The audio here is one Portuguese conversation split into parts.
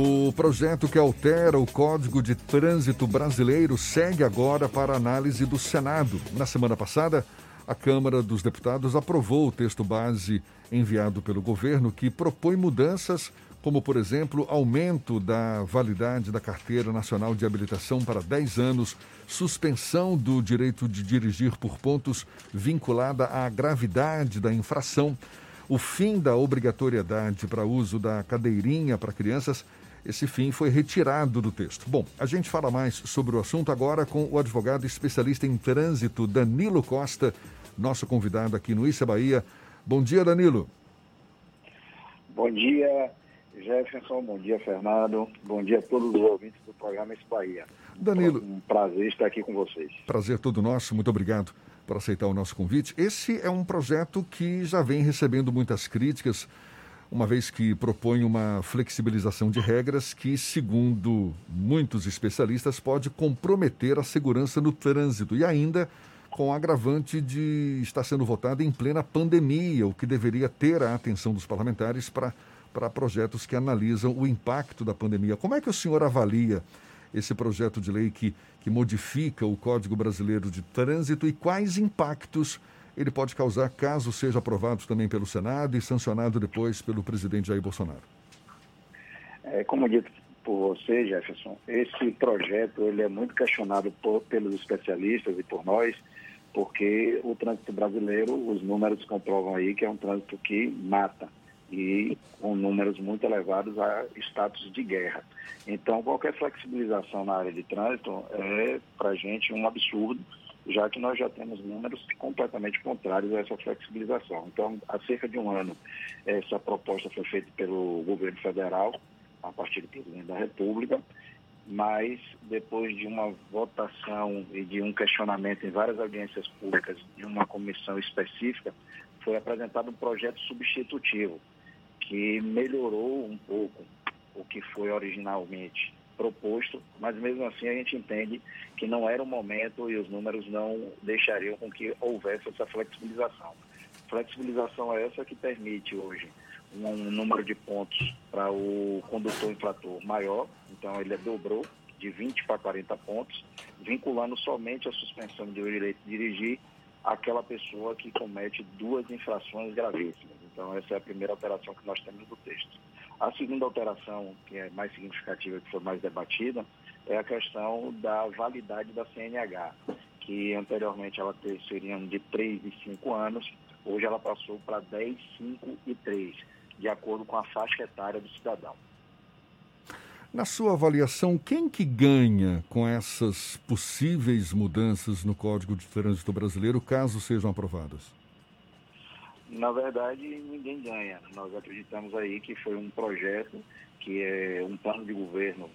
O projeto que altera o Código de Trânsito Brasileiro segue agora para análise do Senado. Na semana passada, a Câmara dos Deputados aprovou o texto base enviado pelo governo que propõe mudanças, como, por exemplo, aumento da validade da Carteira Nacional de Habilitação para 10 anos, suspensão do direito de dirigir por pontos vinculada à gravidade da infração o fim da obrigatoriedade para uso da cadeirinha para crianças, esse fim foi retirado do texto. Bom, a gente fala mais sobre o assunto agora com o advogado especialista em trânsito, Danilo Costa, nosso convidado aqui no Issa Bahia. Bom dia, Danilo. Bom dia, Jefferson. Bom dia, Fernando. Bom dia a todos os ouvintes do programa Issa Bahia. Danilo. Um prazer estar aqui com vocês. Prazer todo nosso. Muito obrigado por aceitar o nosso convite. Esse é um projeto que já vem recebendo muitas críticas, uma vez que propõe uma flexibilização de regras que, segundo muitos especialistas, pode comprometer a segurança no trânsito e ainda com o agravante de estar sendo votado em plena pandemia, o que deveria ter a atenção dos parlamentares para, para projetos que analisam o impacto da pandemia. Como é que o senhor avalia esse projeto de lei que, que modifica o Código Brasileiro de Trânsito e quais impactos ele pode causar caso seja aprovado também pelo Senado e sancionado depois pelo presidente Jair Bolsonaro? É, como dito por você, Jefferson, esse projeto ele é muito questionado por, pelos especialistas e por nós, porque o trânsito brasileiro, os números comprovam aí que é um trânsito que mata e com números muito elevados a status de guerra. Então, qualquer flexibilização na área de trânsito é, para a gente, um absurdo, já que nós já temos números completamente contrários a essa flexibilização. Então, há cerca de um ano, essa proposta foi feita pelo governo federal, a partir do presidente da República, mas depois de uma votação e de um questionamento em várias audiências públicas de uma comissão específica, foi apresentado um projeto substitutivo, que melhorou um pouco o que foi originalmente proposto, mas mesmo assim a gente entende que não era o momento e os números não deixariam com que houvesse essa flexibilização. Flexibilização é essa que permite hoje um, número de pontos para o condutor infrator maior, então ele dobrou de 20 para 40 pontos, vinculando somente a suspensão do direito de dirigir aquela pessoa que comete duas infrações gravíssimas. Então, essa é a primeira alteração que nós temos do texto. A segunda alteração, que é mais significativa, que foi mais debatida, é a questão da validade da CNH, que anteriormente ela seria de 3 e 5 anos, hoje ela passou para 10, 5 e 3, de acordo com a faixa etária do cidadão. Na sua avaliação, quem que ganha com essas possíveis mudanças no Código de Trânsito Brasileiro, caso sejam aprovadas? Na verdade, ninguém ganha. Nós acreditamos aí que foi um projeto, que é um plano de governo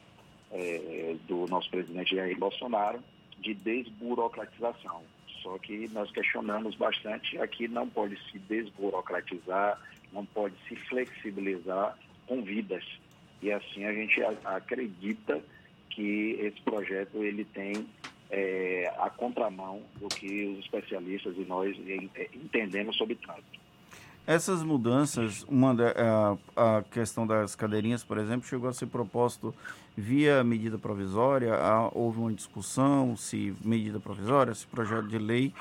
é, do nosso presidente Jair Bolsonaro, de desburocratização. Só que nós questionamos bastante, aqui não pode se desburocratizar, não pode se flexibilizar com vidas e assim a gente acredita que esse projeto ele tem é, a contramão do que os especialistas e nós é, entendemos sobre trânsito. Essas mudanças, uma da, a, a, questão das cadeirinhas, por exemplo, chegou a ser proposto via medida provisória, há, houve uma discussão se medida provisória, se projeto de lei.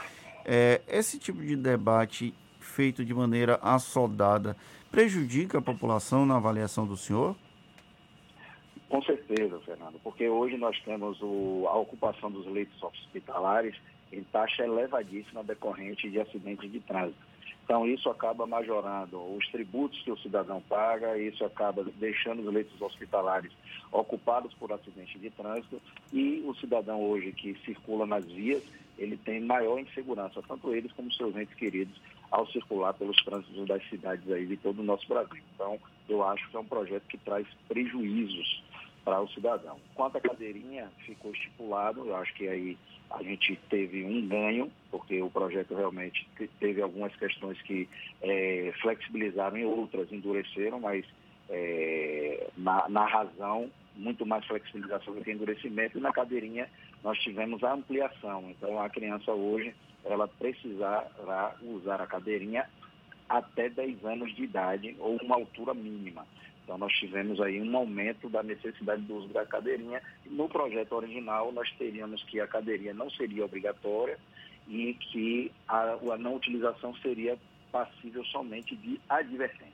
É, esse tipo de debate feito de maneira assodada prejudica a população na avaliação do senhor? Com certeza, Fernando, porque hoje nós temos o, a ocupação dos leitos hospitalares em taxa elevadíssima decorrente de acidentes de trânsito. Então, isso acaba majorando os tributos que o cidadão paga, isso acaba deixando os leitos hospitalares ocupados por acidentes de trânsito e o cidadão hoje que circula nas vias, ele tem maior insegurança, tanto eles como seus entes queridos, ao circular pelos trânsitos das cidades aí de todo o nosso Brasil. Então, eu acho que é um projeto que traz prejuízos para o cidadão. Quanto à cadeirinha, ficou estipulado, eu acho que aí a gente teve um ganho, porque o projeto realmente teve algumas questões que é, flexibilizaram e outras endureceram, mas é, na, na, razão, muito mais flexibilização do que endurecimento, e na cadeirinha nós tivemos a ampliação. Então a criança hoje, ela precisará usar a cadeirinha até 10 anos de idade ou uma altura mínima. Então nós tivemos aí um aumento da necessidade do uso da cadeirinha. No projeto original nós teríamos que a cadeirinha não seria obrigatória e que a, a não utilização seria passível somente de advertência.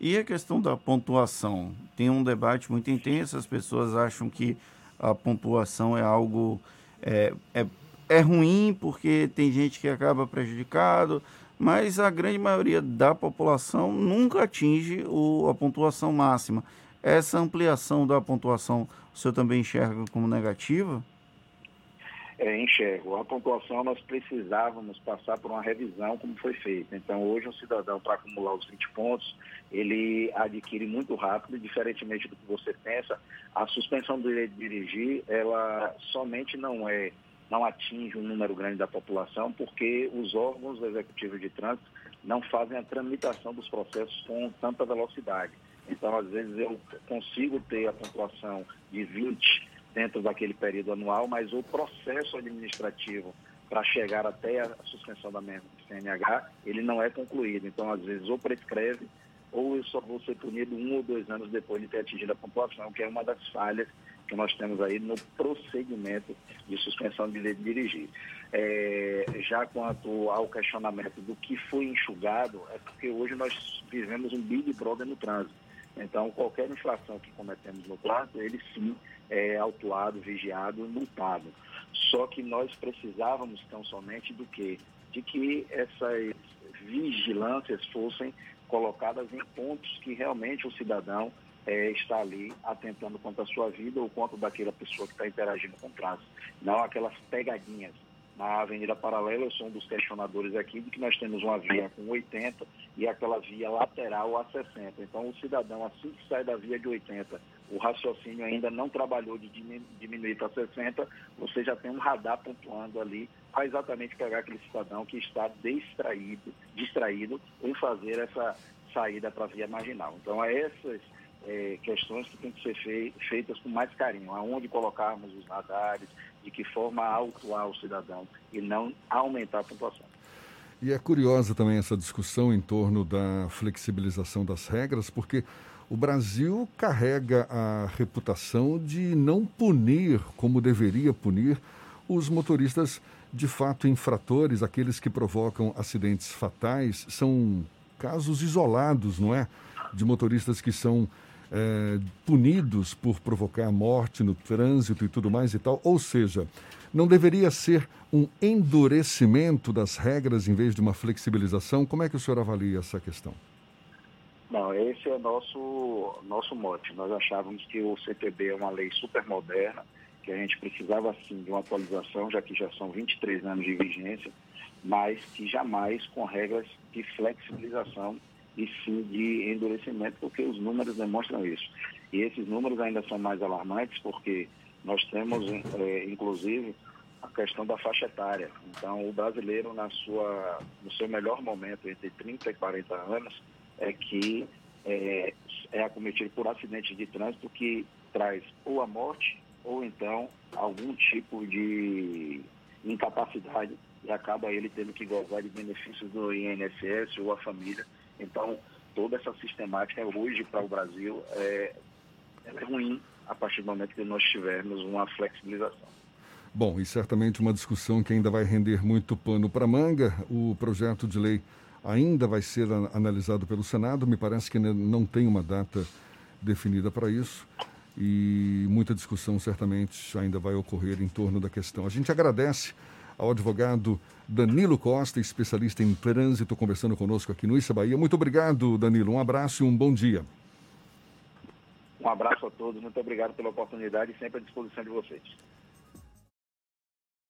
E a questão da pontuação? Tem um debate muito intenso, as pessoas acham que a pontuação é algo é, é, é ruim porque tem gente que acaba prejudicado, mas a grande maioria da população nunca atinge o, a pontuação máxima. Essa ampliação da pontuação, o senhor também enxerga como negativa? É, enxergo. A pontuação nós precisávamos passar por uma revisão como foi feita. Então, hoje um cidadão, para acumular os 20 pontos, ele adquire muito rápido, diferentemente do que você pensa, a suspensão do direito de dirigir, ela somente não é não atinge um número grande da população, porque os órgãos executivos de trânsito não fazem a tramitação dos processos com tanta velocidade. Então, às vezes, eu consigo ter a pontuação de 20 dentro daquele período anual, mas o processo administrativo para chegar até a suspensão da CNH, ele não é concluído. Então, às vezes, ou prescreve, ou eu só vou ser punido um ou dois anos depois de ter atingido a pontuação, que é uma das falhas que nós temos aí no procedimento de suspensão de direito de dirigir. É, já quanto ao questionamento do que foi enxugado, é porque hoje nós vivemos um Big Brother no trânsito. Então, qualquer infração que cometemos no trânsito, ele sim é autuado, vigiado, multado. Só que nós precisávamos tão somente do que? De que essas vigilâncias fossem colocadas em pontos que realmente o cidadão é, está ali atentando contra a sua vida ou contra daquela pessoa que está interagindo com o trânsito. Não aquelas pegadinhas. Na Avenida Paralela, eu sou um dos questionadores aqui de que nós temos uma via com 80 e aquela via lateral a 60. Então, o cidadão, assim que sai da via de 80, o raciocínio ainda não trabalhou de diminuir para 60, você já tem um radar pontuando ali para exatamente pegar aquele cidadão que está distraído, distraído em fazer essa saída para a via marginal. Então, é essas é, questões que têm que ser fei feitas com mais carinho, aonde colocarmos os radares, de que forma autuar o cidadão e não aumentar a pontuação. E é curiosa também essa discussão em torno da flexibilização das regras, porque o Brasil carrega a reputação de não punir como deveria punir os motoristas de fato infratores, aqueles que provocam acidentes fatais. São casos isolados, não é? De motoristas que são é, punidos por provocar morte no trânsito e tudo mais e tal. Ou seja, não deveria ser um endurecimento das regras em vez de uma flexibilização? Como é que o senhor avalia essa questão? Não, esse é nosso, nosso mote. Nós achávamos que o CPB é uma lei super moderna, que a gente precisava sim de uma atualização, já que já são 23 anos de vigência, mas que jamais com regras de flexibilização e sim de endurecimento, porque os números demonstram isso. E esses números ainda são mais alarmantes, porque nós temos, é, inclusive, a questão da faixa etária. Então, o brasileiro, na sua, no seu melhor momento, entre 30 e 40 anos, é que é, é acometido por acidente de trânsito que traz ou a morte ou então algum tipo de incapacidade e acaba ele tendo que gozar de benefícios do INSS ou a família então, toda essa sistemática hoje para o Brasil é, é ruim a partir do momento que nós tivermos uma flexibilização. Bom, e certamente uma discussão que ainda vai render muito pano para manga. O projeto de lei ainda vai ser analisado pelo Senado. Me parece que não tem uma data definida para isso. E muita discussão certamente ainda vai ocorrer em torno da questão. A gente agradece ao advogado Danilo Costa, especialista em trânsito, conversando conosco aqui no Issa Bahia. Muito obrigado, Danilo. Um abraço e um bom dia. Um abraço a todos, muito obrigado pela oportunidade e sempre à disposição de vocês.